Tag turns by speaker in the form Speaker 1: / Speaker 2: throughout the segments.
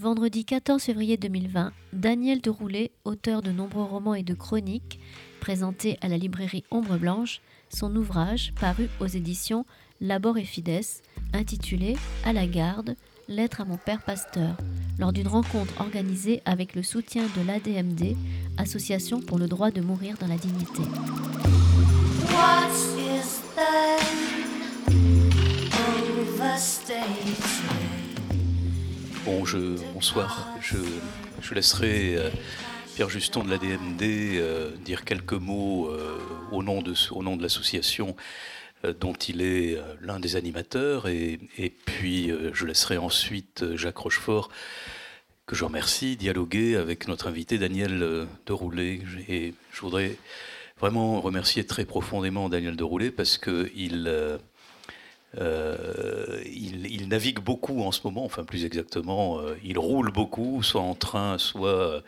Speaker 1: Vendredi 14 février 2020, Daniel Deroulet, auteur de nombreux romans et de chroniques, présenté à la librairie Ombre Blanche son ouvrage paru aux éditions Labor et Fides, intitulé À la garde, lettre à mon père pasteur, lors d'une rencontre organisée avec le soutien de l'ADMD, Association pour le droit de mourir dans la dignité.
Speaker 2: Bon, bonsoir. Je, laisserai euh, Pierre Juston de la DMD euh, dire quelques mots euh, au nom de, l'association dont il est l'un des animateurs. Et, et puis, je laisserai ensuite Jacques Rochefort, que je remercie, dialoguer avec notre invité Daniel Deroulet. Et je voudrais vraiment remercier très profondément Daniel Deroulet parce qu'il euh, il, navigue beaucoup en ce moment, enfin plus exactement, euh, il roule beaucoup, soit en train, soit,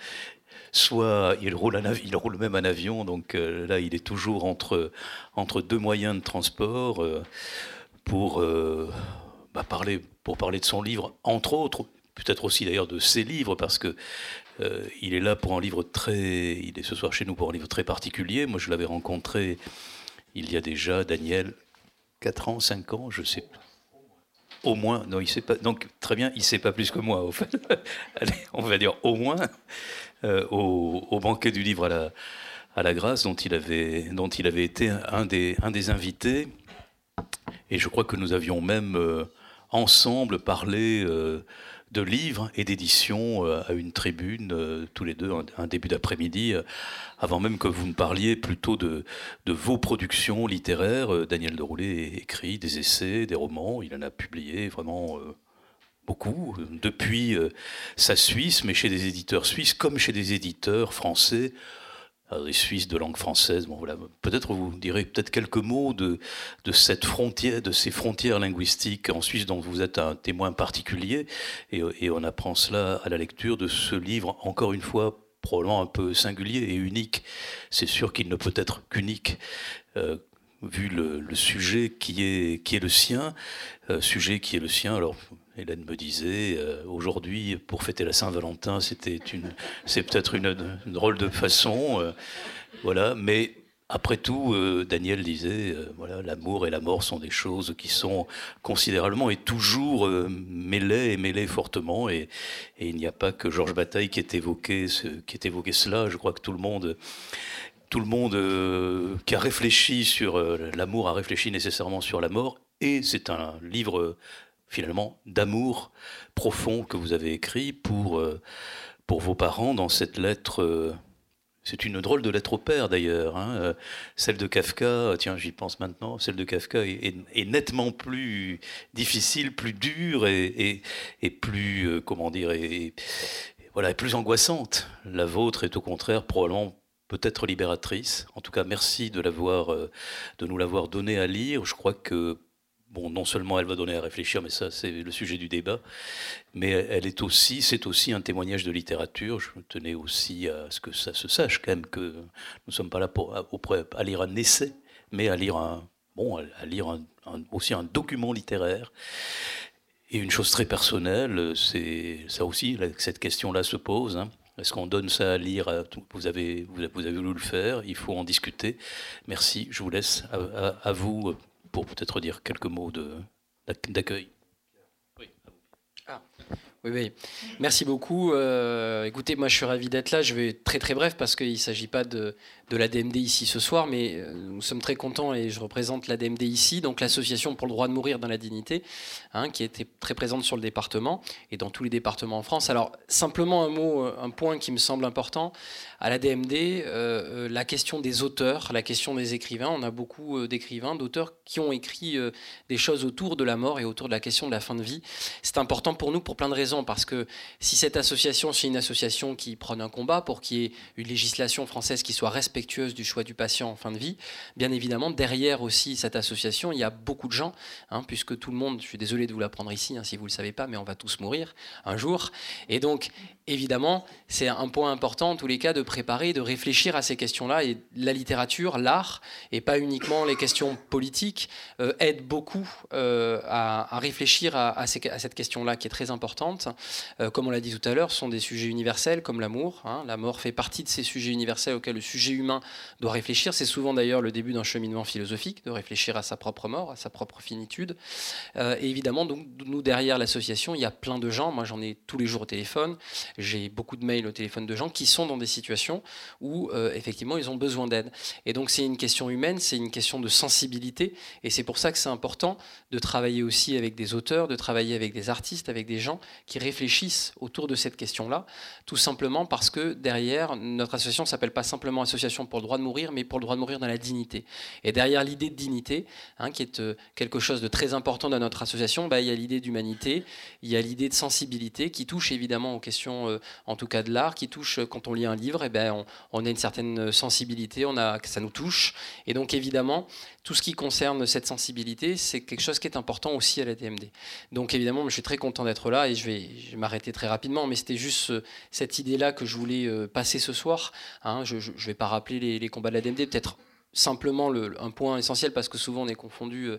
Speaker 2: soit il, roule même en avion. Donc euh, là, il est toujours entre, entre deux moyens de transport pour, bah, parler, pour parler de son livre, entre autres, peut-être aussi d'ailleurs de ses livres, parce que il est là pour un livre très, il est ce soir chez nous pour un livre très particulier. Moi, je l'avais rencontré il y a déjà, Daniel, 4 ans, 5 ans, je sais Au moins, non, il sait pas. Donc très bien, il sait pas plus que moi. Au fait. Allez, on va dire au moins euh, au, banquet du livre à la, grâce, dont il avait, été un des, un des invités. Et je crois que nous avions même euh, ensemble parlé euh, de livres et d'éditions euh, à une tribune, euh, tous les deux, un, début d'après-midi, euh, avant même que vous ne parliez plutôt de, de vos productions littéraires. Daniel Deroulet écrit des essais, des romans, il en a publié vraiment beaucoup, depuis sa Suisse, mais chez des éditeurs suisses comme chez des éditeurs français les Suisses de langue française. Bon, voilà. Peut-être vous direz peut-être quelques mots de, de cette frontière, de ces frontières linguistiques en Suisse dont vous êtes un témoin particulier. Et, on apprend cela à la lecture de ce livre, encore une fois, probablement un peu singulier et unique. C'est sûr qu'il ne peut être qu'unique. Euh, vu le, le, sujet qui est, qui est le sien, euh, sujet qui est le sien. Alors, Hélène me disait, euh, aujourd'hui, pour fêter la Saint-Valentin, c'était une, c'est peut-être une, drôle de façon, euh, voilà. Mais après tout, euh, Daniel disait, voilà, l'amour et la mort sont des choses qui sont considérablement et toujours mêlées et mêlées fortement. Et, il n'y a pas que Georges Bataille qui ait évoqué, qui ait évoqué cela. Je crois que tout le monde tout le monde qui a réfléchi sur l'amour a réfléchi nécessairement sur la mort. Et c'est un livre finalement d'amour profond que vous avez écrit pour, euh, pour vos parents dans cette lettre. Euh, c'est une drôle de lettre au père d'ailleurs. Hein, euh, celle de Kafka, tiens, j'y pense maintenant, celle de Kafka est, nettement plus difficile, plus dure et, et, plus, comment dire, et, voilà, plus angoissante. La vôtre est au contraire probablement peut-être libératrice. En tout cas, merci de de nous l'avoir donné à lire. Je crois que bon, non seulement elle va donner à réfléchir, mais ça c'est le sujet du débat, mais elle est aussi, c'est aussi un témoignage de littérature. Je tenais aussi à ce que ça se sache quand même que nous ne sommes pas là pour à, lire un essai, mais à lire un, bon, à lire aussi un document littéraire. Et une chose très personnelle, c'est ça aussi, cette question-là se pose. Hein. Est-ce qu'on donne ça à lire vous avez, vous avez voulu le faire, il faut en discuter. Merci, je vous laisse à vous pour peut-être dire quelques mots d'accueil.
Speaker 3: Oui, oui. Merci beaucoup. Euh, écoutez, moi je suis ravi d'être là. Je vais très très bref parce qu'il ne s'agit pas de, de la DMD ici ce soir, mais euh, nous sommes très contents et je représente la DMD ici, donc l'association pour le droit de mourir dans la dignité, hein, qui était très présente sur le département et dans tous les départements en France. Alors simplement un mot, euh, un point qui me semble important à la DMD, la question des auteurs, la question des écrivains. On a beaucoup d'écrivains, d'auteurs qui ont écrit des choses autour de la mort et autour de la question de la fin de vie. C'est important pour nous pour plein de raisons parce que si cette association, c'est une association qui prône un combat pour qu'il y ait une législation française qui soit du choix du patient en fin de vie, bien évidemment, derrière aussi cette association, il y a beaucoup de gens, hein, puisque tout le monde, je suis désolé de vous l'apprendre ici, hein, si vous ne le savez pas, mais on va tous mourir un jour. Et donc, évidemment, c'est un point important, en tous les cas, de préparer, de réfléchir à ces questions-là. Et la littérature, l'art, et pas uniquement les questions politiques, euh, aide beaucoup euh, à, réfléchir à, cette question-là qui est très importante. Euh, comme on l'a dit tout à l'heure, sont des sujets universels comme l'amour. Hein. La mort fait partie de ces sujets universels auxquels le sujet humain doit réfléchir. C'est souvent d'ailleurs le début d'un cheminement philosophique, de réfléchir à sa propre mort, à sa propre finitude. Euh, et évidemment, donc, nous, derrière l'association, il y a plein de gens. Moi, j'en ai tous les jours au téléphone. J'ai beaucoup de mails au téléphone de gens qui sont dans des situations où, euh, effectivement, ils ont besoin d'aide. Et donc, c'est une question humaine, c'est une question de sensibilité. Et c'est pour ça que c'est important de travailler aussi avec des auteurs, de travailler avec des artistes, avec des gens qui réfléchissent autour de cette question-là, tout simplement parce que derrière, notre association s'appelle pas simplement Association pour le droit de mourir, mais pour le droit de mourir dans la dignité. Et derrière l'idée de dignité, hein, qui est euh, quelque chose de très important dans notre association, bah, il y a l'idée d'humanité, il y a l'idée de sensibilité qui touche évidemment aux questions, euh, en tout cas de l'art, qui touche euh, quand on lit un livre, et eh ben on, a une certaine sensibilité, on a, ça nous touche. Et donc évidemment, tout ce qui concerne cette sensibilité, c'est quelque chose qui est important aussi à la DMD. Donc évidemment, je suis très content d'être là et je vais, m'arrêter très rapidement, mais c'était juste cette idée-là que je voulais passer ce soir. Hein. je ne vais pas rappeler les, combats de la DMD, peut-être simplement le, un point essentiel parce que souvent on est confondu,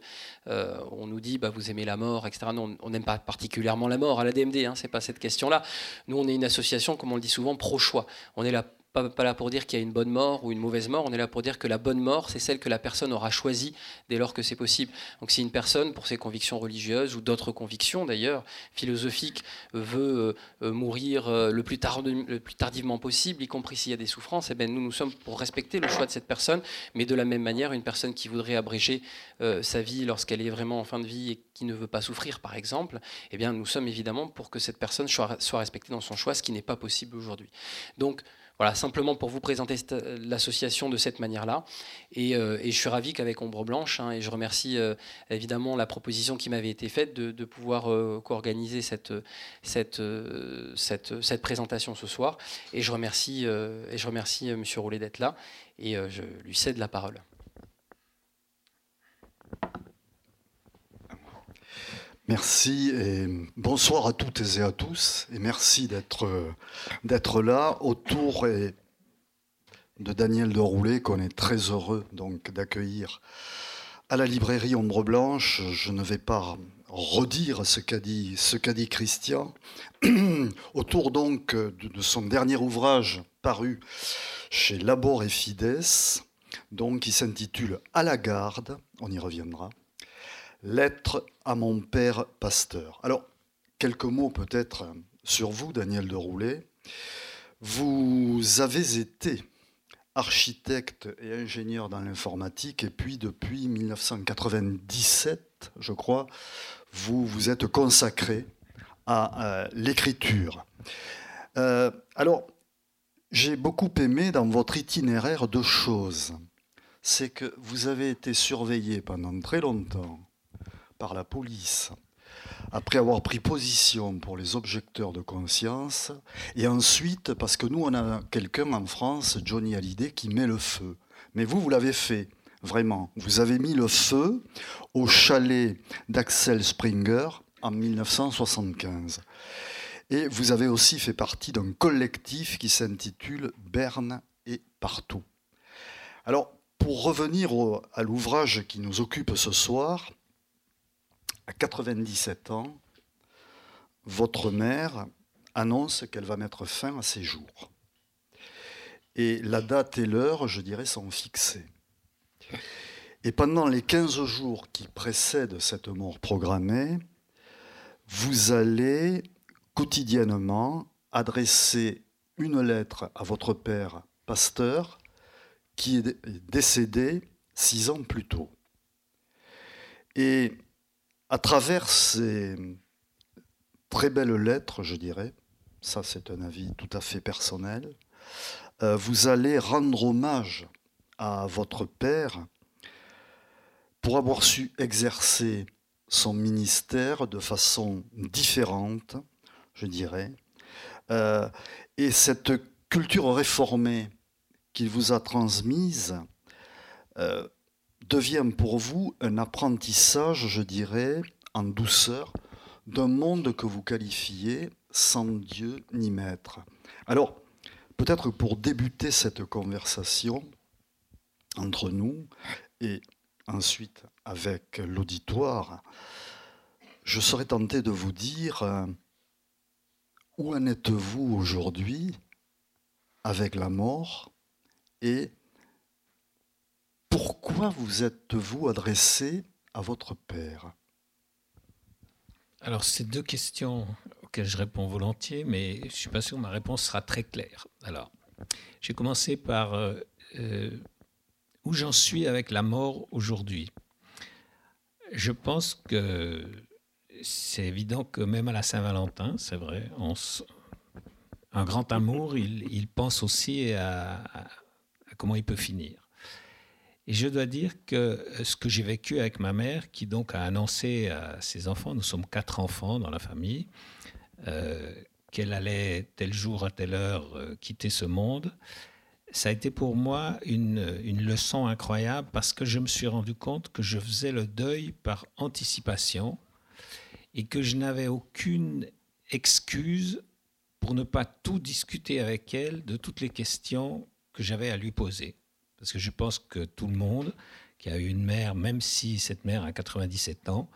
Speaker 3: euh, on nous dit bah, vous aimez la mort, etc. Nous, on n'aime pas particulièrement la mort à la DMD, hein, c'est pas cette question-là. Nous on est une association, comme on le dit souvent, pro-choix. On est là pas, là pour dire qu'il y a une bonne mort ou une mauvaise mort, on est là pour dire que la bonne mort, c'est celle que la personne aura choisie dès lors que c'est possible. Donc si une personne, pour ses convictions religieuses ou d'autres convictions d'ailleurs, philosophiques, veut euh, euh, mourir euh, le plus, tard, le plus, tardivement possible, y compris s'il y a des souffrances, eh bien, nous, nous sommes pour respecter le choix de cette personne, mais de la même manière, une personne qui voudrait abréger sa vie lorsqu'elle est vraiment en fin de vie et qui ne veut pas souffrir, par exemple, eh bien, nous sommes évidemment pour que cette personne soit, soit respectée dans son choix, ce qui n'est pas possible aujourd'hui. Donc, voilà, simplement pour vous présenter l'association de cette manière-là. Euh, et, je suis ravi qu'avec Ombre Blanche, hein, et je remercie euh, évidemment la proposition qui m'avait été faite de, pouvoir euh, co-organiser cette, cette, cette, cette, présentation ce soir. Et je remercie, et je remercie M. Roulet d'être là, et je lui cède la parole.
Speaker 4: Merci et bonsoir à toutes et à tous et merci d'être là autour de Daniel de Roulet qu'on est très heureux d'accueillir à la librairie Ombre Blanche. Je ne vais pas redire ce qu'a dit, dit Christian autour donc de, son dernier ouvrage paru chez Labor et Fides, donc qui s'intitule À la garde. On y reviendra. Lettre à mon père pasteur. Alors, quelques mots peut-être sur vous, Daniel de Roulet. Vous avez été architecte et ingénieur dans l'informatique, et puis depuis 1997, je crois, vous vous êtes consacré à euh, l'écriture. Euh, alors, j'ai beaucoup aimé dans votre itinéraire deux choses. C'est que vous avez été surveillé pendant très longtemps par la police après avoir pris position pour les objecteurs de conscience, et ensuite parce que nous, on a quelqu'un en France, Johnny Hallyday, qui met le feu. Mais vous, vous l'avez fait, vraiment. Vous avez mis le feu au chalet d'Axel Springer en 1975. Et vous avez aussi fait partie d'un collectif qui s'intitule Berne et partout. Alors, pour revenir à l'ouvrage qui nous occupe ce soir, à 97 ans, votre mère annonce qu'elle va mettre fin à ses jours. Et la date et l'heure, je dirais, sont fixées. Et pendant les 15 jours qui précèdent cette mort programmée, vous allez quotidiennement adresser une lettre à votre père pasteur qui est décédé six ans plus tôt. Et à travers ces très belles lettres, je dirais, ça c'est un avis tout à fait personnel, euh, vous allez rendre hommage à votre père pour avoir su exercer son ministère de façon différente, je dirais. Euh, et cette culture réformée qu'il vous a transmise euh, devient pour vous un apprentissage, je dirais, en douceur, d'un monde que vous qualifiez sans Dieu ni maître. Alors, peut-être pour débuter cette conversation entre nous et ensuite avec l'auditoire, je serais tenté de vous dire, euh, où en êtes-vous aujourd'hui avec la mort et pourquoi vous êtes-vous adressé à votre père?
Speaker 5: Alors, c'est deux questions auxquelles je réponds volontiers, mais je ne suis pas sûr que ma réponse sera très claire. Alors, j'ai commencé par euh, euh, où j'en suis avec la mort aujourd'hui? Je pense que c'est évident que même à la Saint-Valentin, c'est vrai, un grand amour, il, pense aussi à, comment il peut finir. Et je dois dire que ce que j'ai vécu avec ma mère, qui donc a annoncé à ses enfants, nous sommes quatre enfants dans la famille, euh, qu'elle allait tel jour à telle heure euh, quitter ce monde, ça a été pour moi une, leçon incroyable parce que je me suis rendu compte que je faisais le deuil par anticipation et que je n'avais aucune excuse pour ne pas tout discuter avec elle de toutes les questions que j'avais à lui poser. Parce que je pense que tout le monde qui a eu une mère, même si cette mère a 97 ans,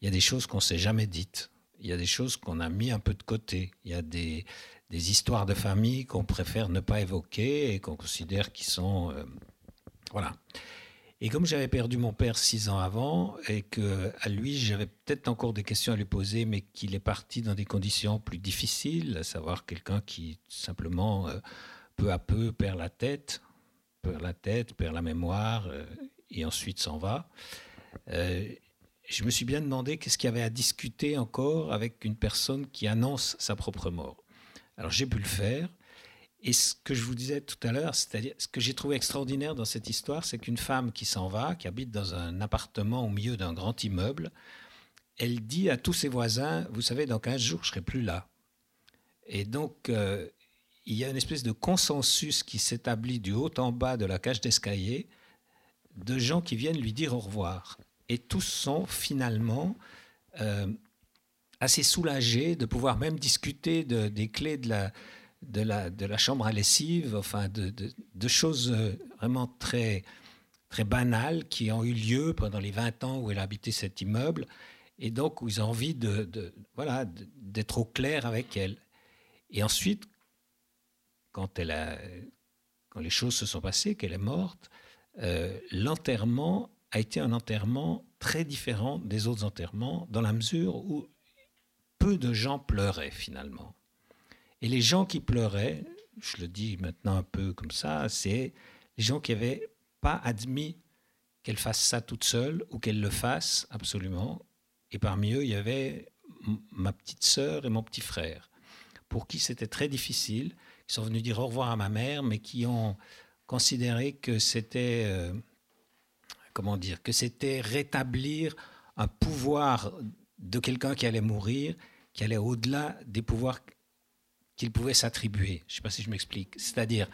Speaker 5: il y a des choses qu'on ne s'est jamais dites. Il y a des choses qu'on a mis un peu de côté. Il y a des, histoires de famille qu'on préfère ne pas évoquer et qu'on considère qui sont... Euh, voilà. Et comme j'avais perdu mon père six ans avant et que à lui j'avais peut-être encore des questions à lui poser, mais qu'il est parti dans des conditions plus difficiles, à savoir quelqu'un qui simplement euh, peu à peu perd la tête, perd la tête, perd la mémoire euh, et ensuite s'en va. je me suis bien demandé qu'est-ce qu'il y avait à discuter encore avec une personne qui annonce sa propre mort. Alors j'ai pu le faire. Et ce que je vous disais tout à l'heure, c'est-à-dire ce que j'ai trouvé extraordinaire dans cette histoire, c'est qu'une femme qui s'en va, qui habite dans un appartement au milieu d'un grand immeuble, elle dit à tous ses voisins, vous savez, dans 15 jours, je serai plus là. Et donc, euh, il y a une espèce de consensus qui s'établit du haut en bas de la cage d'escalier de gens qui viennent lui dire au revoir. Et tous sont finalement euh, assez soulagé de pouvoir même discuter de, des clés de la, de, la, de la chambre à lessive, enfin de, de, choses euh, vraiment très, très banales qui ont eu lieu pendant les 20 ans où elle a habité cet immeuble, et donc où ils ont envie de, voilà, d'être au clair avec elle. Et ensuite, quand, elle a, quand les choses se sont passées, qu'elle est morte, euh, l'enterrement a été un enterrement très différent des autres enterrements, dans la mesure où peu de gens pleuraient finalement. Et les gens qui pleuraient, je le dis maintenant un peu comme ça, c'est les gens qui n'avaient pas admis qu'elle fasse ça toute seule ou qu'elle le fasse absolument. Et parmi eux, il y avait ma petite sœur et mon petit frère, pour qui c'était très difficile. Ils sont venus dire au revoir à ma mère, mais qui ont considéré que c'était, euh, comment dire, que c'était rétablir un pouvoir de quelqu'un qui allait mourir, qui allait au-delà des pouvoirs qu'il pouvait s'attribuer. Je ne sais pas si je m'explique. C'est-à-dire,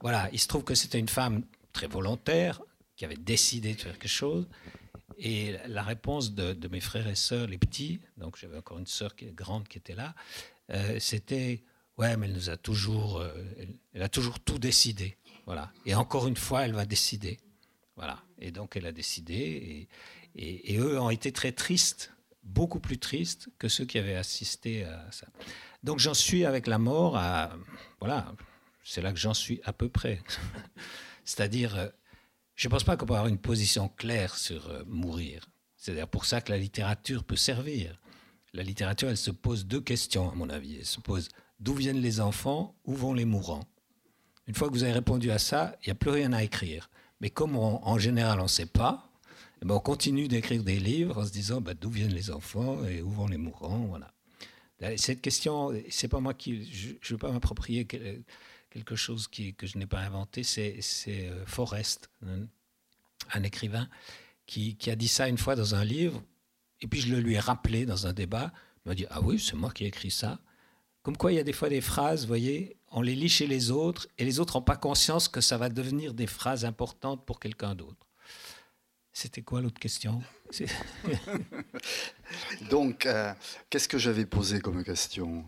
Speaker 5: voilà, il se trouve que c'était une femme très volontaire, qui avait décidé de faire quelque chose. Et la réponse de, mes frères et sœurs, les petits, donc j'avais encore une sœur qui grande qui était là, euh, c'était ouais, mais elle nous a toujours, euh, elle, a toujours tout décidé, voilà. Et encore une fois, elle va décider, voilà. Et donc elle a décidé, et, et eux ont été très tristes beaucoup plus triste que ceux qui avaient assisté à ça. Donc j'en suis avec la mort à... Voilà, c'est là que j'en suis à peu près. C'est-à-dire, euh, je ne pense pas qu'on peut avoir une position claire sur euh, mourir. C'est d'ailleurs pour ça que la littérature peut servir. La littérature, elle se pose deux questions, à mon avis. Elle se pose d'où viennent les enfants, où vont les mourants? Une fois que vous avez répondu à ça, il n'y a plus rien à écrire. Mais comme en général on ne sait pas, eh ben, on continue d'écrire des livres en se disant bah, d'où viennent les enfants et où vont les mourants. Voilà. Cette question, c'est pas moi qui. Je ne veux pas m'approprier quelque chose que je n'ai pas inventé. C'est euh, Forrest, un, écrivain, qui, qui, a dit ça une fois dans un livre. Et puis je le lui ai rappelé dans un débat. Il m'a dit Ah oui, c'est moi qui ai écrit ça. Comme quoi, il y a des fois des phrases, vous voyez, on les lit chez les autres et les autres n'ont pas conscience que ça va devenir des phrases importantes pour quelqu'un d'autre. C'était quoi l'autre question?
Speaker 4: Donc, euh, qu'est-ce que j'avais posé comme question?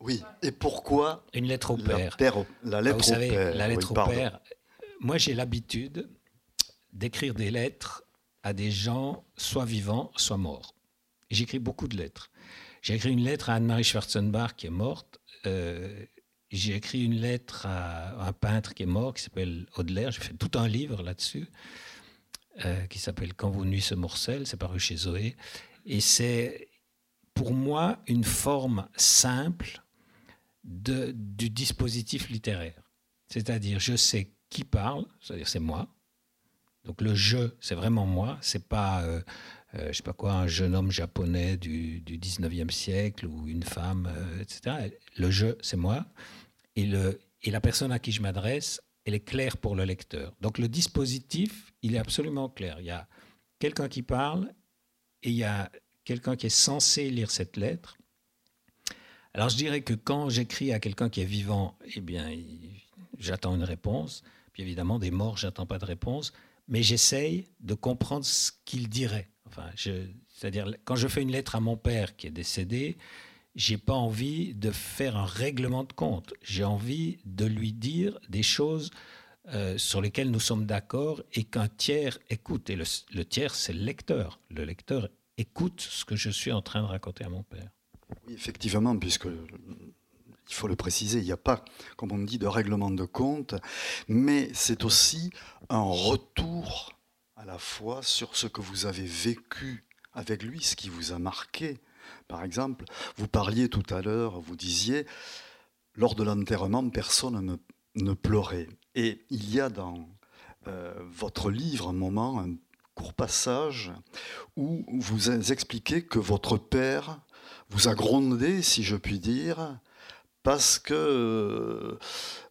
Speaker 4: Oui, et pourquoi
Speaker 5: Une lettre au père.
Speaker 4: La, ah, lettre
Speaker 5: vous savez, La lettre au père. Moi, j'ai l'habitude d'écrire des lettres à des gens soit vivants, soit morts. J'écris beaucoup de lettres. J'ai écrit une lettre à Anne-Marie Schwarzenbach qui est morte. Euh, j'ai écrit une lettre à un peintre qui est mort, qui s'appelle Audelaire. J'ai fait tout un livre là-dessus, euh, qui s'appelle Quand vos nuits se morcellent. C'est paru chez Zoé. Et c'est pour moi une forme simple du dispositif littéraire. C'est-à-dire, je sais qui parle, c'est-à-dire c'est moi. Donc le je, c'est vraiment moi. C'est pas, euh, euh, je sais pas quoi, un jeune homme japonais du, du 19e siècle ou une femme, euh, etc. Le je, c'est moi. Et, le, et la personne à qui je m'adresse, elle est claire pour le lecteur. Donc le dispositif, il est absolument clair. Il y a quelqu'un qui parle et il y a quelqu'un qui est censé lire cette lettre. Alors je dirais que quand j'écris à quelqu'un qui est vivant, eh bien, j'attends une réponse. Puis évidemment, des morts, j'attends pas de réponse. Mais j'essaye de comprendre ce qu'il dirait. Enfin, c'est-à-dire, quand je fais une lettre à mon père qui est décédé, j'ai pas envie de faire un règlement de compte. J'ai envie de lui dire des choses euh, sur lesquelles nous sommes d'accord et qu'un tiers écoute. Et le, le tiers, c'est le lecteur. Le lecteur écoute ce que je suis en train de raconter à mon père.
Speaker 4: Oui, effectivement, puisque il faut le préciser, il n'y a pas, comme on dit, de règlement de compte, mais c'est aussi un retour à la fois sur ce que vous avez vécu avec lui, ce qui vous a marqué. Par exemple, vous parliez tout à l'heure, vous disiez, lors de l'enterrement, personne ne, pleurait. Et il y a dans euh, votre livre un moment, un court passage, où vous expliquez que votre père vous a grondé, si je puis dire, parce que euh,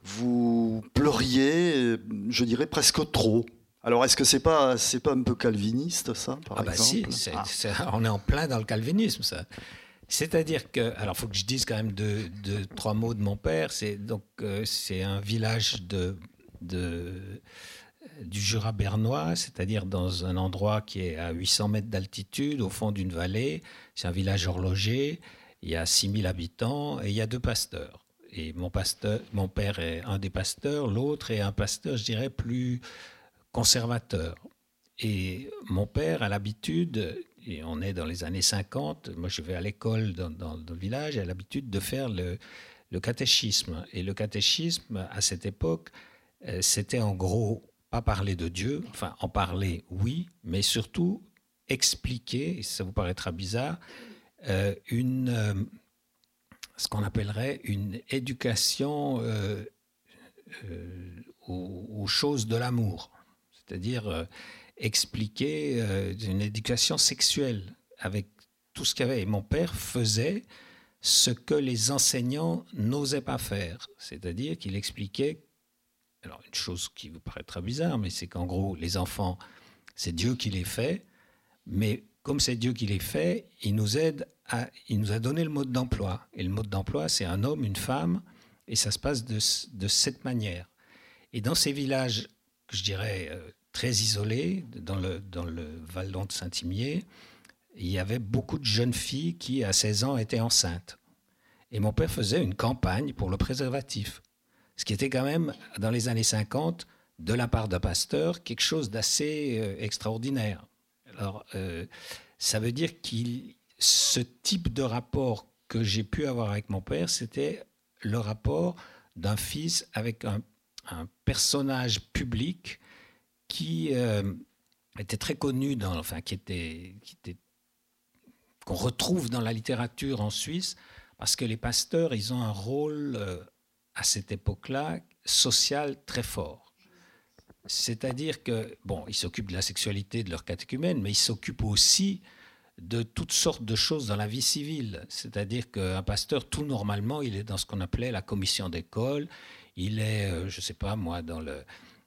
Speaker 4: vous pleuriez, je dirais presque trop. Alors, est-ce que c'est pas c'est pas un peu calviniste ça, par
Speaker 5: ah bah si, ah. on est en plein dans le calvinisme ça. C'est-à-dire que, alors, il faut que je dise quand même deux, trois mots de mon père. C'est donc euh, c'est un village de, de du Jura bernois, c'est-à-dire dans un endroit qui est à 800 mètres d'altitude, au fond d'une vallée. C'est un village horloger il y a 6000 habitants et il y a deux pasteurs. Et mon, pasteur, mon père est un des pasteurs, l'autre est un pasteur, je dirais, plus conservateur. Et mon père a l'habitude, et on est dans les années 50, moi je vais à l'école dans, le village, a l'habitude de faire le, le, catéchisme. Et le catéchisme, à cette époque, euh, c'était en gros pas parler de Dieu, enfin en parler, oui, mais surtout expliquer, et ça vous paraîtra bizarre, euh, une, euh, ce qu'on appellerait une éducation euh, aux, choses de l'amour, c'est-à-dire expliquer une éducation sexuelle avec tout ce qu'il y avait. Et mon père faisait ce que les enseignants n'osaient pas faire, c'est-à-dire qu'il expliquait, alors une chose qui vous paraîtra bizarre, mais c'est qu'en gros, les enfants, c'est Dieu qui les fait, mais comme c'est Dieu qui les fait, il nous aide à, il nous a donné le mode d'emploi. Et le mode d'emploi, c'est un homme, une femme, et ça se passe de, de cette manière. Et dans ces villages, je dirais, euh, très isolés, dans le, dans le Vallon de Saint-Imier, il y avait beaucoup de jeunes filles qui, à 16 ans, étaient enceintes. Et mon père faisait une campagne pour le préservatif. Ce qui était quand même, dans les années 50, de la part d'un pasteur, quelque chose d'assez euh, extraordinaire. Alors, euh, ça veut dire qu'il, ce type de rapport que j'ai pu avoir avec mon père, c'était le rapport d'un fils avec un, personnage public qui euh, était très connu, dans, enfin, qui qu'on retrouve dans la littérature en Suisse, parce que les pasteurs, ils ont un rôle euh, à cette époque-là social très fort. C'est-à-dire que, bon, ils s'occupent de la sexualité de leur catéchumène, mais ils s'occupent aussi de toutes sortes de choses dans la vie civile. C'est-à-dire qu'un pasteur, tout normalement, il est dans ce qu'on appelait la commission d'école, il est, euh, je ne sais pas moi, dans la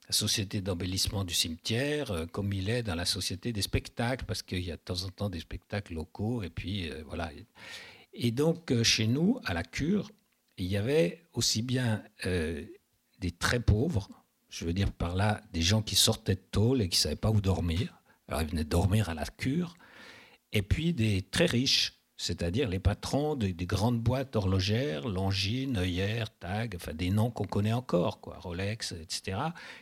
Speaker 5: société d'embellissement du cimetière, euh, comme il est dans la société des spectacles, parce qu'il y a de temps en temps des spectacles locaux, et puis euh, voilà. Et donc, chez nous, à la cure, il y avait aussi bien des très pauvres, je veux dire par là des gens qui sortaient de tôle et qui ne savaient pas où dormir. Alors ils venaient dormir à la cure. Et puis des très riches, c'est-à-dire les patrons des, grandes boîtes horlogères, Longines, Heuer, Tag, enfin des noms qu'on connaît encore, quoi, Rolex, etc.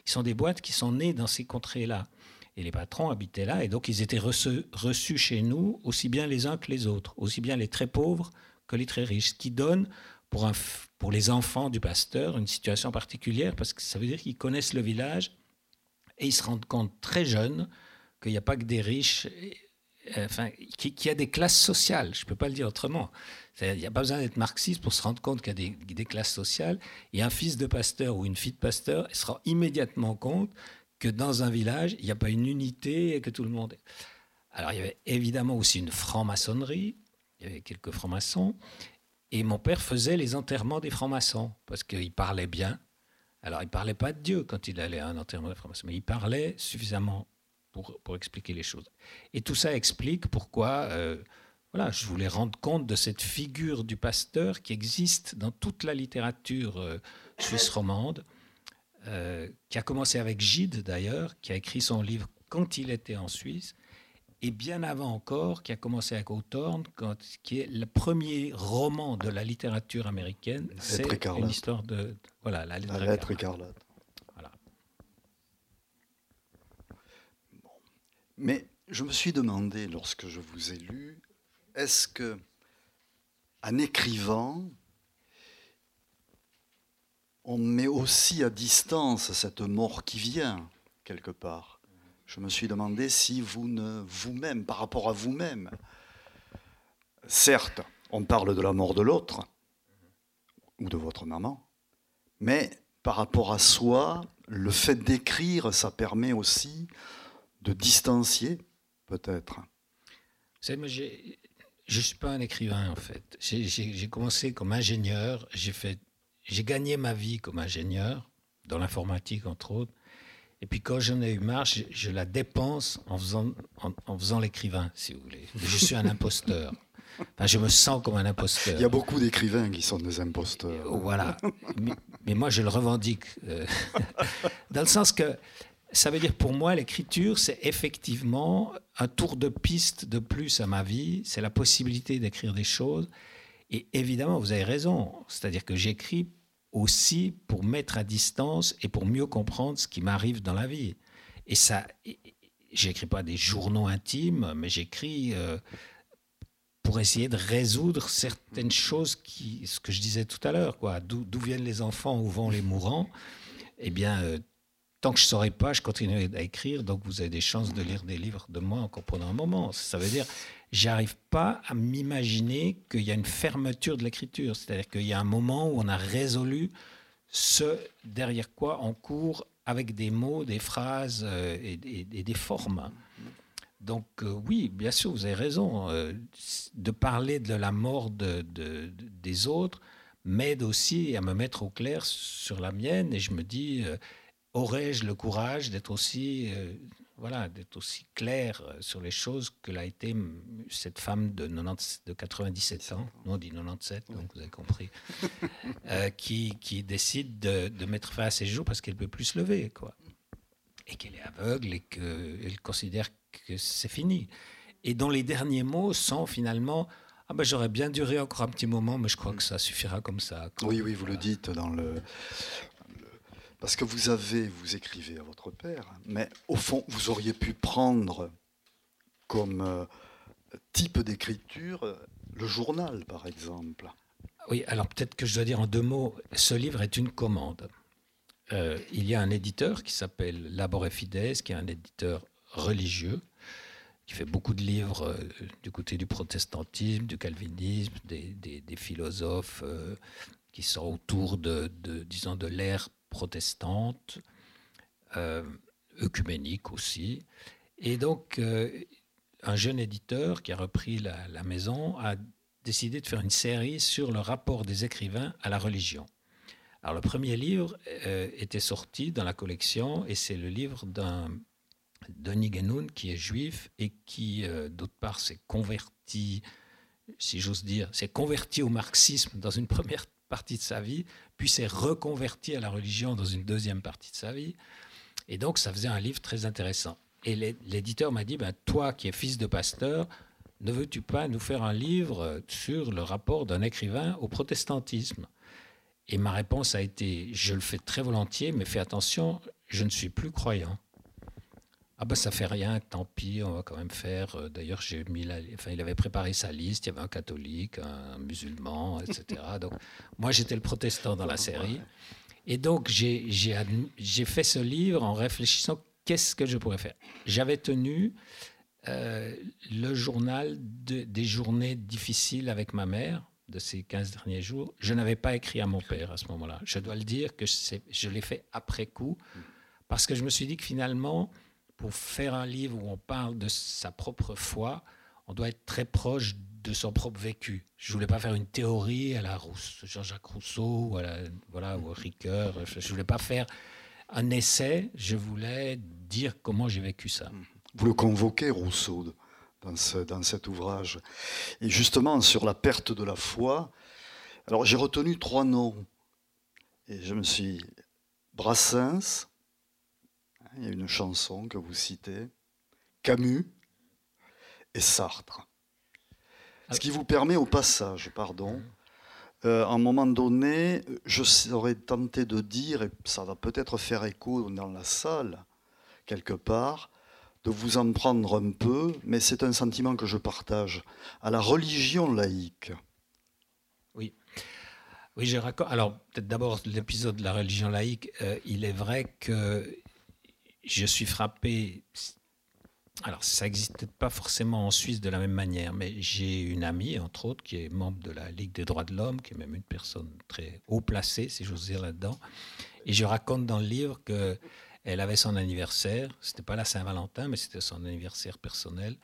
Speaker 5: Ils sont des boîtes qui sont nées dans ces contrées-là. Et les patrons habitaient là, et donc ils étaient reçus, reçus chez nous, aussi bien les uns que les autres, aussi bien les très pauvres que les très riches, ce qui donne pour, un, pour les enfants du pasteur une situation particulière, parce que ça veut dire qu'ils connaissent le village, et ils se rendent compte très jeunes qu'il n'y a pas que des riches, enfin, qu'il y a des classes sociales, je ne peux pas le dire autrement. Il n'y a pas besoin d'être marxiste pour se rendre compte qu'il y a des, classes sociales. Et un fils de pasteur ou une fille de pasteur il se rend immédiatement compte que dans un village, il n'y a pas une unité et que tout le monde. Alors, il y avait évidemment aussi une franc-maçonnerie, il y avait quelques francs-maçons, et mon père faisait les enterrements des francs-maçons, parce qu'il parlait bien. Alors, il ne parlait pas de Dieu quand il allait à un enterrement des francs-maçons, mais il parlait suffisamment pour, pour, expliquer les choses. Et tout ça explique pourquoi euh, voilà, je voulais rendre compte de cette figure du pasteur qui existe dans toute la littérature euh, suisse romande euh, qui a commencé avec Gide d'ailleurs, qui a écrit son livre quand il était en Suisse, et bien avant encore, qui a commencé avec Hawthorne, quand, qui est le premier roman de la littérature américaine. C'est une histoire de, voilà la lettre,
Speaker 4: la lettre écarlate.
Speaker 5: Voilà.
Speaker 4: Bon. Mais je me suis demandé lorsque je vous ai lu, est-ce que un écrivant on met aussi à distance cette mort qui vient, quelque part? Je me suis demandé si vous ne, vous-même, par rapport à vous-même, certes, on parle de la mort de l'autre, ou de votre maman, mais par rapport à soi, le fait d'écrire, ça permet aussi de distancier, peut-être. Vous
Speaker 5: savez, moi, je ne suis pas un écrivain, en fait. J'ai commencé comme ingénieur, j'ai gagné ma vie comme ingénieur, dans l'informatique entre autres. Et puis quand j'en ai eu marre, je, la dépense en faisant, en, faisant l'écrivain, si vous voulez. Je suis un imposteur. Enfin, je me sens comme un imposteur.
Speaker 4: Il y a beaucoup d'écrivains qui sont des imposteurs.
Speaker 5: Euh, voilà. Mais, moi, je le revendique. Euh, dans le sens que ça veut dire pour moi, l'écriture, c'est effectivement un tour de piste de plus à ma vie. C'est la possibilité d'écrire des choses. Et évidemment, vous avez raison. C'est-à-dire que j'écris aussi pour mettre à distance et pour mieux comprendre ce qui m'arrive dans la vie. Et ça, j'écris pas des journaux intimes, mais j'écris euh, pour essayer de résoudre certaines choses qui, ce que je disais tout à l'heure, quoi. D'où viennent les enfants, où vont les mourants? Eh bien, euh, tant que je ne saurais pas, je continuerai à écrire. Donc, vous avez des chances de lire des livres de moi encore pendant un moment. Ça veut dire, j'arrive pas à m'imaginer qu'il y a une fermeture de l'écriture. C'est-à-dire qu'il y a un moment où on a résolu ce derrière quoi on court avec des mots, des phrases euh, et, des formes. Donc euh, oui, bien sûr, vous avez raison. Euh, de parler de la mort de, des autres m'aide aussi à me mettre au clair sur la mienne et je me dis, aurais-je le courage d'être aussi voilà, d'être aussi clair euh, sur les choses que l'a été cette femme de, 90, de 97 ans, non, on dit 97, donc vous avez compris, euh, qui, qui, décide de, de, mettre fin à ses jours parce qu'elle ne peut plus se lever, quoi. Et qu'elle est aveugle et qu'elle considère que c'est fini. Et dont les derniers mots sont finalement ah ben j'aurais bien duré encore un petit moment, mais je crois que ça suffira comme ça.
Speaker 4: Oui, oui, vous le dites dans le, parce que vous avez, vous écrivez à votre père, mais au fond, vous auriez pu prendre comme euh, type d'écriture euh, le journal, par exemple.
Speaker 5: Oui, alors peut-être que je dois dire en deux mots, ce livre est une commande. Euh, il y a un éditeur qui s'appelle Labor et Fides, qui est un éditeur religieux, qui fait beaucoup de livres du côté du protestantisme, du calvinisme, des, philosophes qui sont autour de, de disons, de l'ère protestante, euh, œcuménique aussi. Et donc, euh, un jeune éditeur qui a repris la, maison a décidé de faire une série sur le rapport des écrivains à la religion. Alors, le premier livre euh, était sorti dans la collection et c'est le livre d'un Denis Genoun qui est juif et qui, d'autre part, s'est converti, si j'ose dire, s'est converti au marxisme dans une première partie de sa vie, puis s'est reconverti à la religion dans une deuxième partie de sa vie. Et donc, ça faisait un livre très intéressant. Et l'éditeur m'a dit, ben, toi qui es fils de pasteur, ne veux-tu pas nous faire un livre sur le rapport d'un écrivain au protestantisme? Et ma réponse a été, je le fais très volontiers, mais fais attention, je ne suis plus croyant. Ah bah ça fait rien, tant pis, on va quand même faire. Euh, d'ailleurs, j'ai mis la, enfin, il avait préparé sa liste. Il y avait un catholique, un musulman, etc. donc moi, j'étais le protestant dans la série. Et donc j'ai fait ce livre en réfléchissant qu'est-ce que je pourrais faire? J'avais tenu euh, le journal des journées difficiles avec ma mère de ces 15 derniers jours. Je n'avais pas écrit à mon père à ce moment-là. Je dois le dire que je, je l'ai fait après coup parce que je me suis dit que finalement pour faire un livre où on parle de sa propre foi, on doit être très proche de son propre vécu. Je voulais pas faire une théorie à la Jean-Jacques Rousseau ou à voilà ou Ricoeur. Je voulais pas faire un essai. Je voulais dire comment j'ai vécu ça.
Speaker 4: Vous le convoquez Rousseau dans, dans cet ouvrage. Et justement sur la perte de la foi. Alors j'ai retenu trois noms et je me suis Brassens, il y a une chanson que vous citez, Camus et Sartre. Ce qui vous permet au passage, pardon, euh, à un moment donné, je serais tenté de dire, et ça va peut-être faire écho dans la salle, quelque part, de vous en prendre un peu, mais c'est un sentiment que je partage, à la religion laïque.
Speaker 5: Oui. Oui, j'ai Alors, peut-être d'abord l'épisode de la religion laïque. Euh, il est vrai que je suis frappé. Alors, ça n'existe pas forcément en Suisse de la même manière, mais j'ai une amie, entre autres, qui est membre de la Ligue des droits de l'homme, qui est même une personne très haut placée, si j'ose dire là-dedans. Et je raconte dans le livre que elle avait son anniversaire. C'était pas la Saint-Valentin, mais c'était son anniversaire personnel.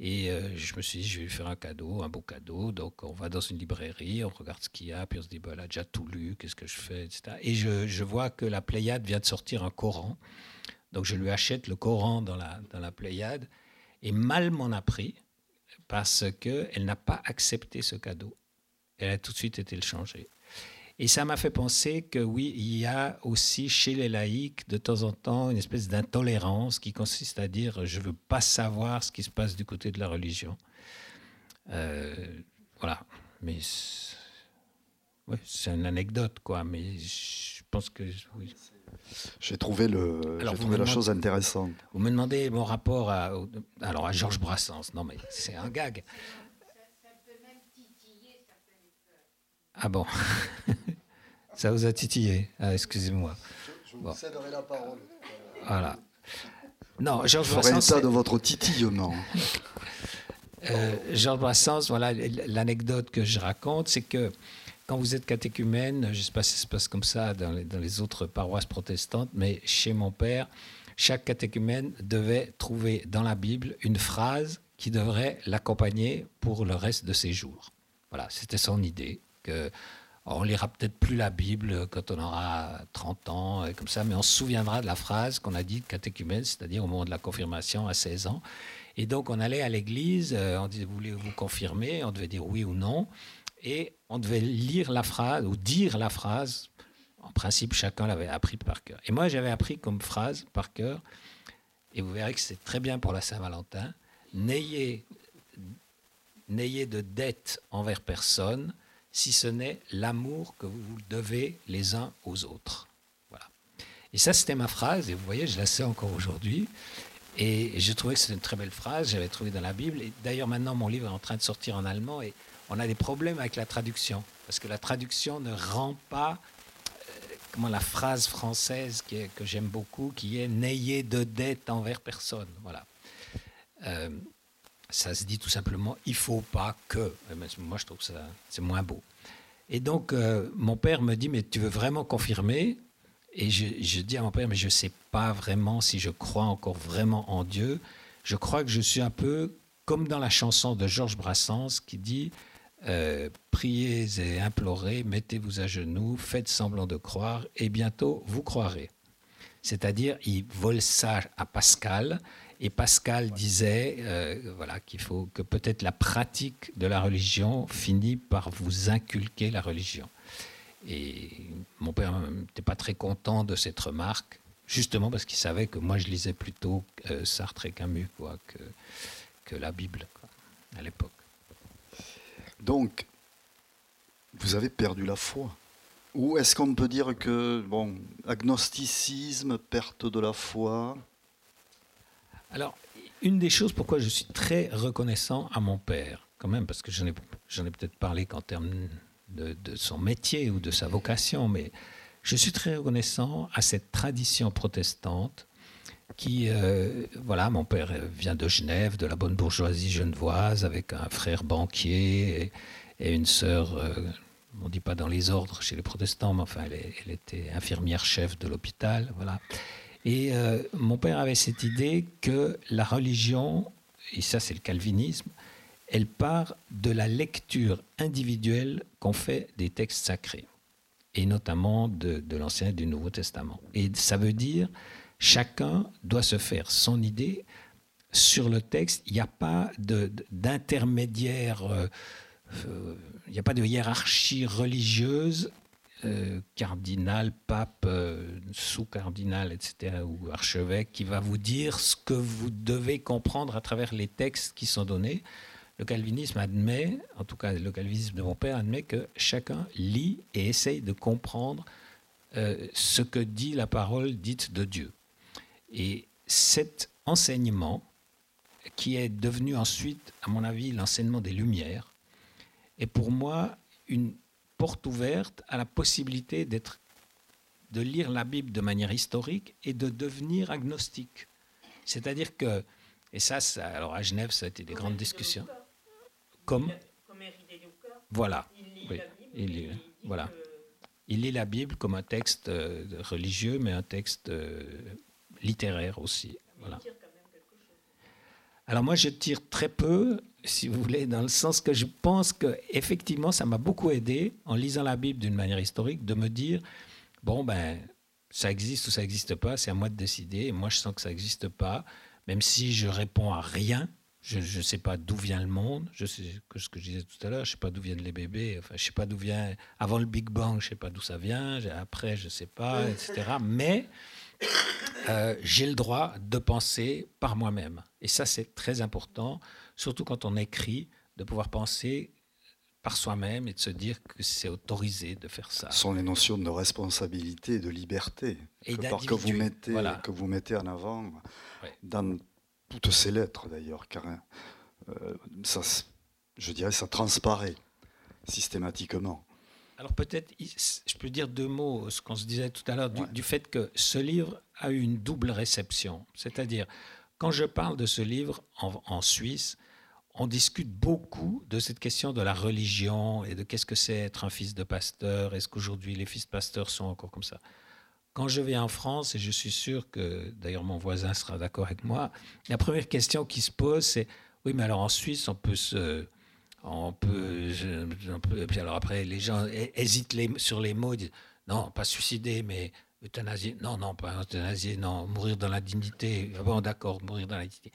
Speaker 5: Et euh, je me suis dit, je vais lui faire un cadeau, un beau cadeau. Donc, on va dans une librairie, on regarde ce qu'il y a, puis on se dit, bah, elle a déjà tout lu, qu'est-ce que je fais, etc. Et je, je, vois que la Pléiade vient de sortir un Coran donc je lui achète le Coran dans la, dans la Pléiade et mal m'en a pris parce qu'elle n'a pas accepté ce cadeau. Elle a tout de suite été le changer. Et ça m'a fait penser que oui, il y a aussi chez les laïcs de temps en temps une espèce d'intolérance qui consiste à dire je ne veux pas savoir ce qui se passe du côté de la religion. Euh, voilà. Mais c'est une anecdote, quoi. Mais je pense que.
Speaker 4: J'ai trouvé, le, trouvé la chose intéressante.
Speaker 5: Vous me demandez mon rapport à, alors à Georges Brassens. Non, mais c'est un gag. Ah bon Ça vous a titillé ah, Excusez-moi.
Speaker 4: Je, vous céderai la parole.
Speaker 5: Voilà. Non, Georges
Speaker 4: Brassens. état de votre titillement.
Speaker 5: euh, Georges Brassens, voilà, l'anecdote que je raconte, c'est que quand vous êtes catéchumène, je ne sais pas si ça se passe comme ça dans les, autres paroisses protestantes, mais chez mon père, chaque catéchumène devait trouver dans la Bible une phrase qui devrait l'accompagner pour le reste de ses jours. Voilà, c'était son idée. Que on lira peut-être plus la Bible quand on aura 30 ans, et comme ça, mais on se souviendra de la phrase qu'on a dit de catéchumène, c'est-à-dire au moment de la confirmation à 16 ans. Et donc on allait à l'église, euh, on disait, voulez-vous confirmer? On devait dire oui ou non et on devait lire la phrase ou dire la phrase. En principe, chacun l'avait appris par cœur. Et moi, j'avais appris comme phrase par cœur, et vous verrez que c'est très bien pour la Saint-Valentin, n'ayez, n'ayez de dette envers personne, si ce n'est l'amour que vous devez les uns aux autres. Voilà. Et ça, c'était ma phrase, et vous voyez, je la sais encore aujourd'hui. Et je trouvais que c'était une très belle phrase, j'avais trouvé dans la Bible. Et d'ailleurs, maintenant, mon livre est en train de sortir en allemand, et on a des problèmes avec la traduction, parce que la traduction ne rend pas euh, comment la phrase française que j'aime beaucoup, qui est n'ayez de dette envers personne. Voilà. Euh, ça se dit tout simplement il faut pas que. Moi, je trouve ça c'est moins beau. Et donc, euh, mon père me dit mais tu veux vraiment confirmer? Et je, dis à mon père mais je sais pas vraiment si je crois encore vraiment en Dieu. Je crois que je suis un peu comme dans la chanson de Georges Brassens qui dit euh, priez et implorez, mettez-vous à genoux, faites semblant de croire, et bientôt vous croirez. C'est-à-dire, il vole ça à Pascal, et Pascal disait euh, voilà, qu'il faut que peut-être la pratique de la religion finit par vous inculquer la religion. Et mon père n'était pas très content de cette remarque, justement parce qu'il savait que moi je lisais plutôt euh, Sartre et Camus quoi, que, que la Bible à l'époque.
Speaker 4: Donc, vous avez perdu la foi. Ou est-ce qu'on peut dire que, bon, agnosticisme, perte de la foi?
Speaker 5: Alors, une des choses pourquoi je suis très reconnaissant à mon père, quand même, parce que j'en ai, peut-être parlé qu'en termes de, son métier ou de sa vocation, mais je suis très reconnaissant à cette tradition protestante qui, euh, voilà, mon père vient de Genève, de la bonne bourgeoisie genevoise, avec un frère banquier et, une sœur, euh, on ne dit pas dans les ordres chez les protestants, mais enfin, elle, était infirmière-chef de l'hôpital, voilà. Et euh, mon père avait cette idée que la religion, et ça c'est le calvinisme, elle part de la lecture individuelle qu'on fait des textes sacrés, et notamment de l'Ancien et du Nouveau Testament. Et ça veut dire Chacun doit se faire son idée sur le texte. Il n'y a pas d'intermédiaire, euh, euh, il n'y a pas de hiérarchie religieuse, euh, cardinal, pape, sous-cardinal, etc., ou archevêque, qui va vous dire ce que vous devez comprendre à travers les textes qui sont donnés. Le calvinisme admet, en tout cas le calvinisme de mon père admet que chacun lit et essaye de comprendre ce que dit la parole dite de Dieu. Et cet enseignement, qui est devenu ensuite, à mon avis, l'enseignement des Lumières, est pour moi une porte ouverte à la possibilité d'être, de lire la Bible de manière historique et de devenir agnostique. C'est-à-dire que, et ça, alors à Genève, ça a été des grandes discussions. Comme, voilà, oui, il, voilà. Il lit la Bible comme un texte euh, religieux, mais un texte euh, littéraire aussi. Voilà. Alors moi, je tire très peu, si vous voulez, dans le sens que je pense que effectivement, ça m'a beaucoup aidé en lisant la Bible d'une manière historique de me dire bon ben ça existe ou ça n'existe pas, c'est à moi de décider. Et moi, je sens que ça n'existe pas, même si je réponds à rien. Je ne sais pas d'où vient le monde. Je sais que ce que je disais tout à l'heure, je sais pas d'où viennent les bébés. Enfin, je sais pas d'où vient avant le Big Bang, je sais pas d'où ça vient. Après, je sais pas, etc. Mais euh, j'ai le droit de penser par moi-même. Et ça, c'est très important, surtout quand on écrit, de pouvoir penser par soi-même et de se dire que c'est autorisé de faire ça.
Speaker 4: Ce sont les notions de responsabilité et de liberté et que, que, vous mettez, que vous mettez en avant dans toutes ces lettres d'ailleurs, car euh, ça, je dirais, ça transparaît systématiquement.
Speaker 5: Alors peut-être, je peux dire deux mots, ce qu'on se disait tout à l'heure, du, fait que ce livre a eu une double réception. C'est-à-dire, quand je parle de ce livre en, Suisse, on discute beaucoup de cette question de la religion et de qu'est-ce que c'est être un fils de pasteur. Est-ce qu'aujourd'hui les fils de pasteurs sont encore comme ça Quand je vais en France, et je suis sûr que d'ailleurs mon voisin sera d'accord avec moi, la première question qui se pose, c'est oui, mais alors en Suisse, on peut se on peut, alors après, les gens hésitent sur les mots, disent non, pas suicider, mais euthanasie. Non, non, pas euthanasie, non, mourir dans la dignité. Bon, d'accord, mourir dans la dignité.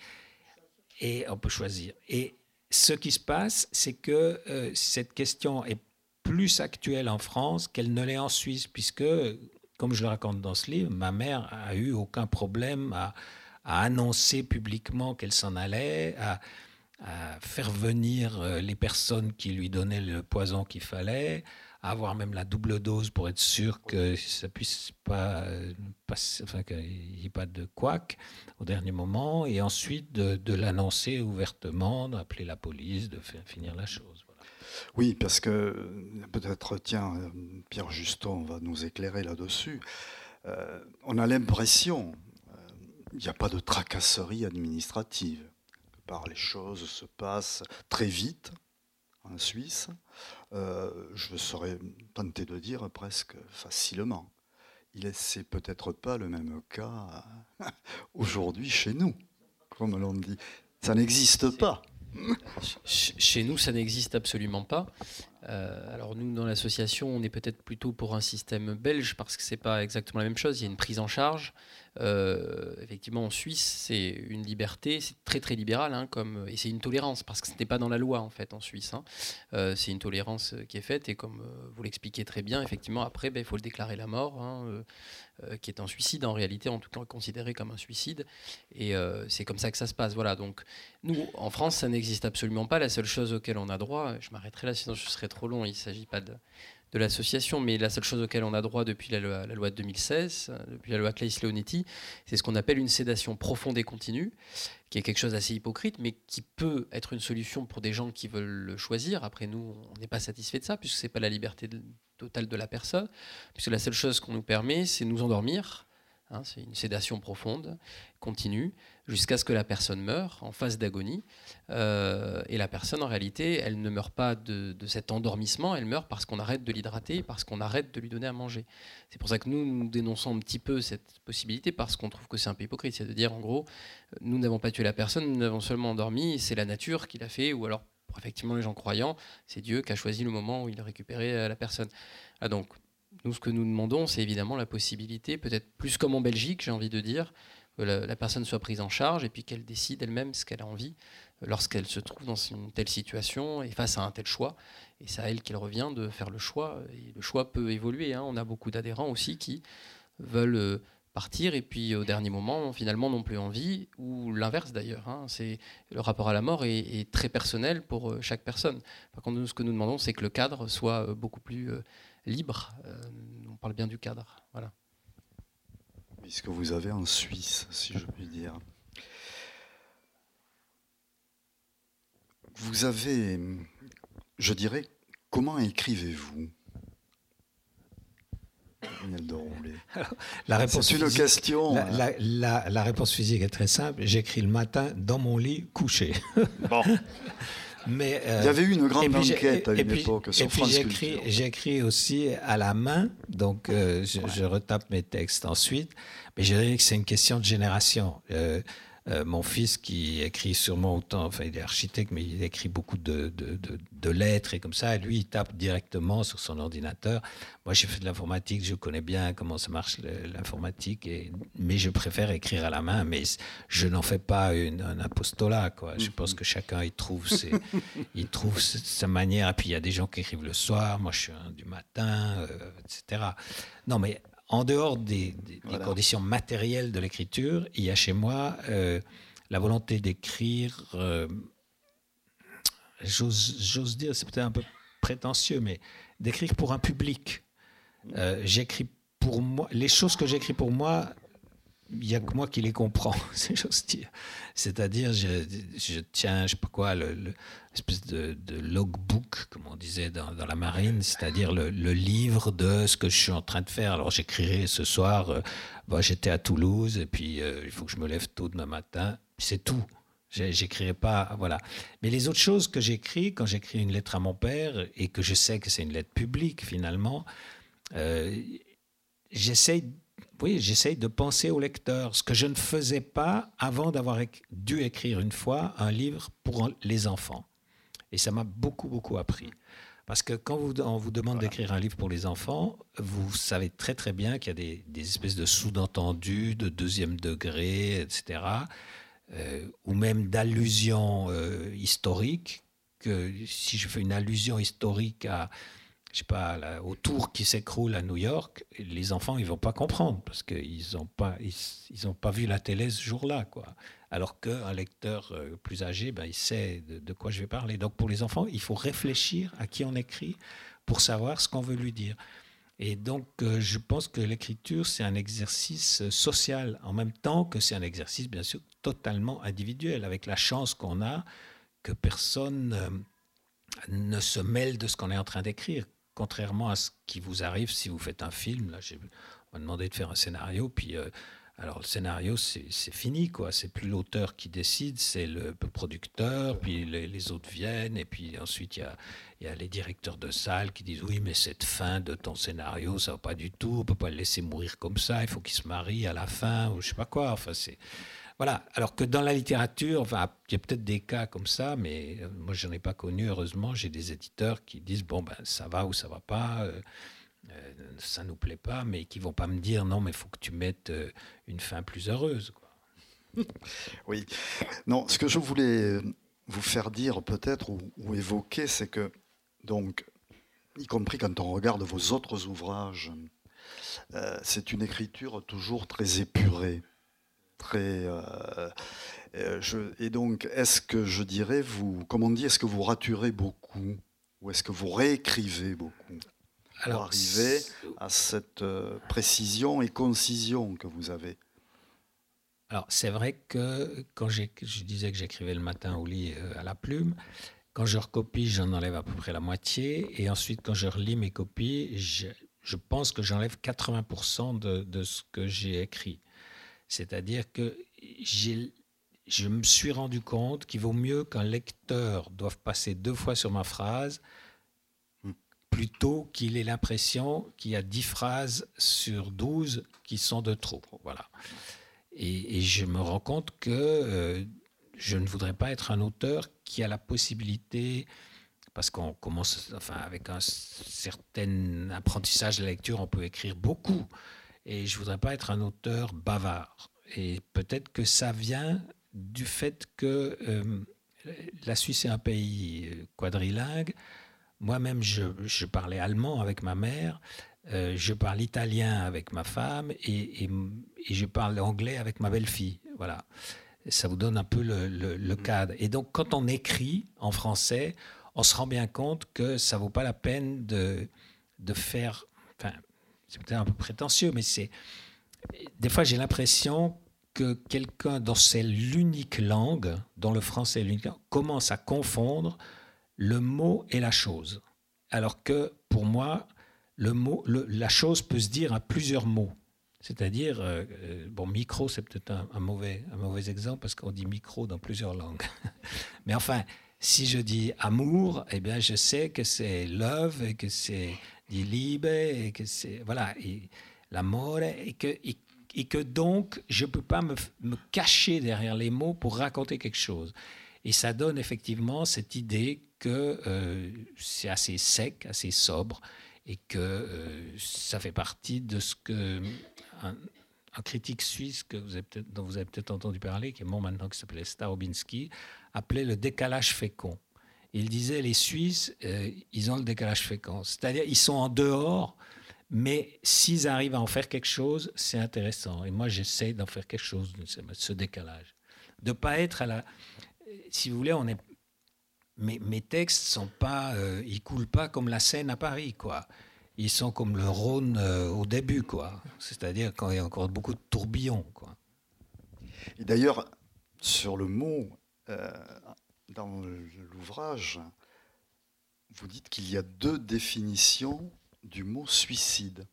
Speaker 5: Et on peut choisir. Et ce qui se passe, c'est que euh, cette question est plus actuelle en France qu'elle ne l'est en Suisse, puisque, comme je le raconte dans ce livre, ma mère a eu aucun problème à, à annoncer publiquement qu'elle s'en allait, à, à faire venir euh, les personnes qui lui donnaient le poison qu'il fallait, à avoir même la double dose pour être sûr que ça puisse pas enfin qu'il n'y ait pas de couac au dernier moment, et ensuite de, l'annoncer ouvertement, d'appeler la police, de faire finir la chose.
Speaker 4: Oui, parce que peut-être, tiens, Pierre Juston va nous éclairer là-dessus. Euh, on a l'impression, euh, il n'y a pas de tracasserie administrative les choses se passent très vite en Suisse. Euh, je serais tenté de dire presque facilement. Il n'est peut-être pas le même cas aujourd'hui chez nous, comme l'on dit. Ça n'existe pas.
Speaker 3: Chez nous, ça n'existe absolument pas. Euh, alors nous, dans l'association, on est peut-être plutôt pour un système belge parce que c'est pas exactement la même chose. Il y a une prise en charge. Euh, effectivement, en Suisse, c'est une liberté, c'est très très libéral, hein, comme, et c'est une tolérance parce que ce n'est pas dans la loi en fait en Suisse. Hein. Euh, c'est une tolérance qui est faite et comme vous l'expliquez très bien, effectivement, après, ben, il faut le déclarer la mort. Hein, qui est un suicide en réalité, en tout cas considéré comme un suicide. Et euh, c'est comme ça que ça se passe. Voilà. Donc nous, en France, ça n'existe absolument pas. La seule chose auquel on a droit, je m'arrêterai là, sinon je serais trop long. Il ne s'agit pas de, de l'association, mais la seule chose auquel on a droit depuis la loi, de 2016, depuis la loi Claes-Leonetti, c'est ce qu'on appelle une sédation profonde et continue, qui est quelque chose d'assez hypocrite, mais qui peut être une solution pour des gens qui veulent le choisir. Après, nous, on n'est pas satisfait de ça, puisque ce n'est pas la liberté totale de la personne, puisque la seule chose qu'on nous permet, c'est nous endormir. Hein, c'est une sédation profonde, continue, jusqu'à ce que la personne meure en phase d'agonie. Euh, et la personne, en réalité, elle ne meurt pas de, cet endormissement, elle meurt parce qu'on arrête de l'hydrater, parce qu'on arrête de lui donner à manger. C'est pour ça que nous, nous dénonçons un petit peu cette possibilité, parce qu'on trouve que c'est un peu hypocrite. C'est de dire, en gros, nous n'avons pas tué la personne, nous n'avons seulement endormi, c'est la nature qui l'a fait, ou alors, pour effectivement les gens croyants, c'est Dieu qui a choisi le moment où il a récupéré euh, la personne. Ah, donc, nous, ce que nous demandons, c'est évidemment la possibilité, peut-être plus comme en Belgique, j'ai envie de dire, que la, personne soit prise en charge et puis qu'elle décide elle-même ce qu'elle a envie euh, lorsqu'elle se trouve dans une telle situation et face à un tel choix. Et c'est à elle qu'il revient de faire le choix. Et le choix peut évoluer. Hein. On a beaucoup d'adhérents aussi qui veulent euh, partir et puis au dernier moment finalement n'ont plus envie ou l'inverse d'ailleurs. Hein. C'est le rapport à la mort est, très personnel pour euh, chaque personne. Par contre, nous, ce que nous demandons, c'est que le cadre soit beaucoup plus libre. on parle bien du cadre. Voilà
Speaker 4: ce que vous avez en Suisse, si je puis dire. Vous avez, je dirais, comment écrivez-vous?
Speaker 5: La réponse
Speaker 4: C'est une question.
Speaker 5: La, la, réponse physique est très simple. J'écris le matin dans mon lit couché. Bon.
Speaker 4: Mais, euh, Il y avait eu une grande enquête à une époque sur
Speaker 5: et puis j'écris aussi à la main, donc euh, je, retape mes textes ensuite. Mais je dirais que c'est une question de génération. Euh, euh, mon fils qui écrit sûrement autant, enfin il est architecte, mais il écrit beaucoup de, de, lettres et comme ça, lui il tape directement sur son ordinateur. Moi j'ai fait de l'informatique, je connais bien comment ça marche l'informatique, mais je préfère écrire à la main, mais je n'en fais pas une, un apostolat. Quoi. Je pense que chacun il trouve, ses, il trouve sa manière, et puis il y a des gens qui écrivent le soir, moi je suis un du matin, euh, etc. Non mais en dehors des, conditions matérielles de l'écriture, il y a chez moi euh, la volonté d'écrire, euh, j'ose dire, c'est peut-être un peu prétentieux, mais d'écrire pour un public. Euh, j'écris pour moi, les choses que j'écris pour moi, il n'y a que moi qui les comprends, j'ose dire. C'est-à-dire, je, je, tiens, je sais pas quoi, le, espèce de, logbook, comme on disait dans, la marine, c'est-à-dire le, livre de ce que je suis en train de faire. Alors, j'écrirai ce soir, euh, bah, j'étais à Toulouse, et puis euh, il faut que je me lève tôt demain matin, c'est tout. J'écrirai pas, voilà. Mais les autres choses que j'écris, quand j'écris une lettre à mon père, et que je sais que c'est une lettre publique finalement, euh, j'essaye oui, j'essaye de penser au lecteur, ce que je ne faisais pas avant d'avoir dû écrire une fois un livre pour les enfants. Et ça m'a beaucoup, beaucoup appris. Parce que quand vous, on vous demande d'écrire un livre pour les enfants, vous savez très très bien qu'il y a des, espèces de sous-entendus, de deuxième degré, etc., euh, ou même d'allusions euh, historiques, que si je fais une allusion historique à, je sais pas, au tour qui s'écroule à New York, les enfants, ils vont pas comprendre parce qu'ils n'ont pas, ils, ont pas vu la télé ce jour-là, quoi. Alors qu'un lecteur euh, plus âgé, ben, il sait de, quoi je vais parler. Donc pour les enfants, il faut réfléchir à qui on écrit pour savoir ce qu'on veut lui dire. Et donc, euh, je pense que l'écriture, c'est un exercice social, en même temps que c'est un exercice, bien sûr, totalement individuel, avec la chance qu'on a que personne euh, ne se mêle de ce qu'on est en train d'écrire contrairement à ce qui vous arrive si vous faites un film. Là, on m'a demandé de faire un scénario, puis alors le scénario c'est fini quoi. C'est plus l'auteur qui décide, c'est le producteur, puis les, autres viennent, et puis ensuite il y a, les directeurs de salle qui disent oui mais cette fin de ton scénario ça va pas du tout, on peut pas le laisser mourir comme ça, il faut qu'il se marie à la fin ou je sais pas quoi. Enfin c'est voilà. Alors que dans la littérature, enfin, il y a peut-être des cas comme ça, mais euh, moi, je n'en ai pas connu, heureusement. J'ai des éditeurs qui disent bon, ben, ça va ou ça va pas, euh, euh, ça nous plaît pas, mais qui vont pas me dire non, mais il faut que tu mettes une fin plus heureuse.
Speaker 4: Oui. Non, ce que je voulais vous faire dire peut-être ou, évoquer, c'est que, donc, y compris quand on regarde vos autres ouvrages, c'est une écriture toujours très épurée très. Euh, euh, et donc, est-ce que je dirais, vous, comme on dit, est-ce que vous raturez beaucoup ou est-ce que vous réécrivez beaucoup? Pour arriver à cette euh, précision et concision que vous avez
Speaker 5: Alors, c'est vrai que quand je disais que j'écrivais le matin au lit euh, à la plume, quand je recopie, j'en enlève à peu près la moitié. Et ensuite, quand je relis mes copies, je, je pense que j'enlève 80% de, de, ce que j'ai écrit. C'est-à-dire que je me suis rendu compte qu'il vaut mieux qu'un lecteur doive passer deux fois sur ma phrase plutôt qu'il ait l'impression qu'il y a 10 phrases sur 12 qui sont de trop. Voilà. Et, je me rends compte que euh, je ne voudrais pas être un auteur qui a la possibilité, parce qu'on commence, enfin, avec un certain apprentissage de la lecture, on peut écrire beaucoup. Et je ne voudrais pas être un auteur bavard. Et peut-être que ça vient du fait que euh, la Suisse est un pays euh, quadrilingue. Moi-même, je, parlais allemand avec ma mère, euh, je parle italien avec ma femme et, et, je parle anglais avec ma belle-fille. Voilà. Ça vous donne un peu le, le, cadre. Et donc, quand on écrit en français, on se rend bien compte que ça vaut pas la peine de, de faire. Enfin, c'est peut-être un peu prétentieux, mais c'est. Des fois, j'ai l'impression que quelqu'un, dont c'est l'unique langue, dont le français est l'unique langue, commence à confondre le mot et la chose. Alors que pour moi, le mot, la chose peut se dire à plusieurs mots. C'est-à-dire, euh, euh, bon, micro, c'est peut-être un, mauvais, un mauvais exemple parce qu'on dit micro dans plusieurs langues. Mais enfin, si je dis amour, eh bien, je sais que c'est love, et que c'est dit liebe, et que c'est, voilà, l'amour, et que, et, que donc, je ne peux pas me, cacher derrière les mots pour raconter quelque chose. Et ça donne effectivement cette idée que euh, c'est assez sec, assez sobre, et que euh, ça fait partie de ce que un, critique suisse que vous avez dont vous avez peut-être entendu parler, qui est mort maintenant, qui s'appelait Staubinski, appelait le décalage fécond. Il disait les Suisses, euh, ils ont le décalage fécond, c'est-à-dire ils sont en dehors, mais s'ils arrivent à en faire quelque chose, c'est intéressant. Et moi, j'essaie d'en faire quelque chose ce décalage, de pas être à la. Si vous voulez, on est mes, mes textes sont euh, coulent pas comme la Seine à Paris. Ils sont comme le Rhône euh, au début. C'est-à-dire quand il y a encore beaucoup de tourbillons.
Speaker 4: Et d'ailleurs, sur le mot, euh, dans l'ouvrage, vous dites qu'il y a deux définitions du mot suicide,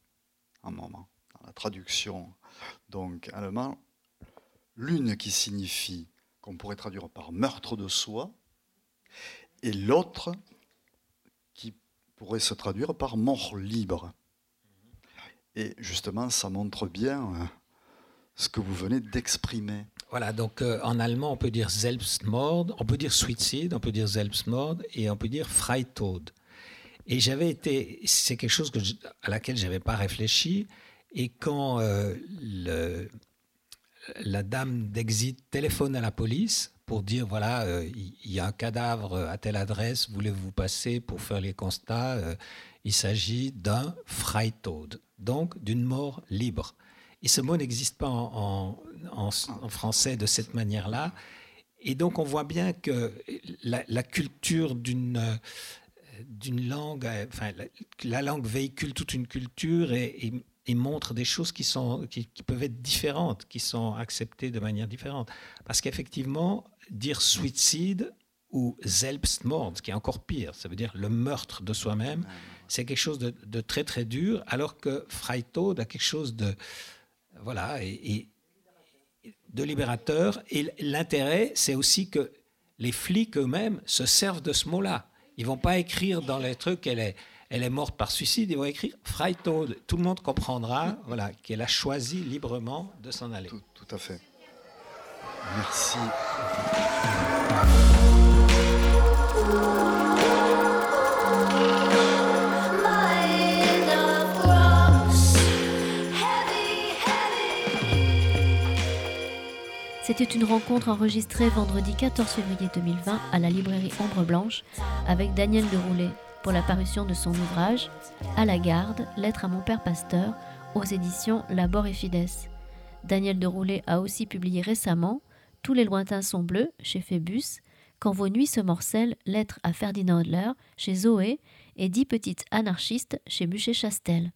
Speaker 4: un moment, dans la traduction. Donc, allemand, l'une qui signifie, qu'on pourrait traduire par meurtre de soi, et l'autre qui pourrait se traduire par mort libre. Et justement, ça montre bien euh, ce que vous venez d'exprimer.
Speaker 5: Voilà, donc euh, en allemand, on peut dire Selbstmord, on peut dire Suicide, on peut dire Selbstmord et on peut dire Freitod. Et j'avais été, c'est quelque chose à laquelle j'avais pas réfléchi. Et quand euh, la dame d'exit téléphone à la police, pour dire voilà, euh, il y a un cadavre à telle adresse, voulez-vous passer pour faire les constats euh, Il s'agit d'un Freitod, donc d'une mort libre. Et ce mot n'existe pas en, français de cette manière-là. Et donc on voit bien que la, culture d'une d'une langue, enfin la, langue véhicule toute une culture et, montre des choses qui, sont, qui, qui, peuvent être différentes, qui sont acceptées de manière différente. Parce qu'effectivement, dire suicide ou Selbstmord, ce qui est encore pire, ça veut dire le meurtre de soi-même, c'est quelque chose de, très très dur, alors que Freitod a quelque chose de voilà et, de libérateur. Et l'intérêt, c'est aussi que les flics eux-mêmes se servent de ce mot-là. Ils vont pas écrire dans les trucs elle est elle est morte par suicide, ils vont écrire Freitod. Tout le monde comprendra voilà qu'elle a choisi librement de s'en aller.
Speaker 4: tout à fait. Merci.
Speaker 1: C'était une rencontre enregistrée vendredi 14 février 2020 à la librairie Ombre Blanche avec Daniel Deroulet pour la parution de son ouvrage À la garde, lettre à mon père pasteur aux éditions Labor et Fides. Daniel Deroulet a aussi publié récemment tous les lointains sont bleus chez Phébus, Quand vos nuits se morcellent, lettre à Ferdinand Adler chez Zoé et Dix petites anarchistes chez Bûcher-Chastel.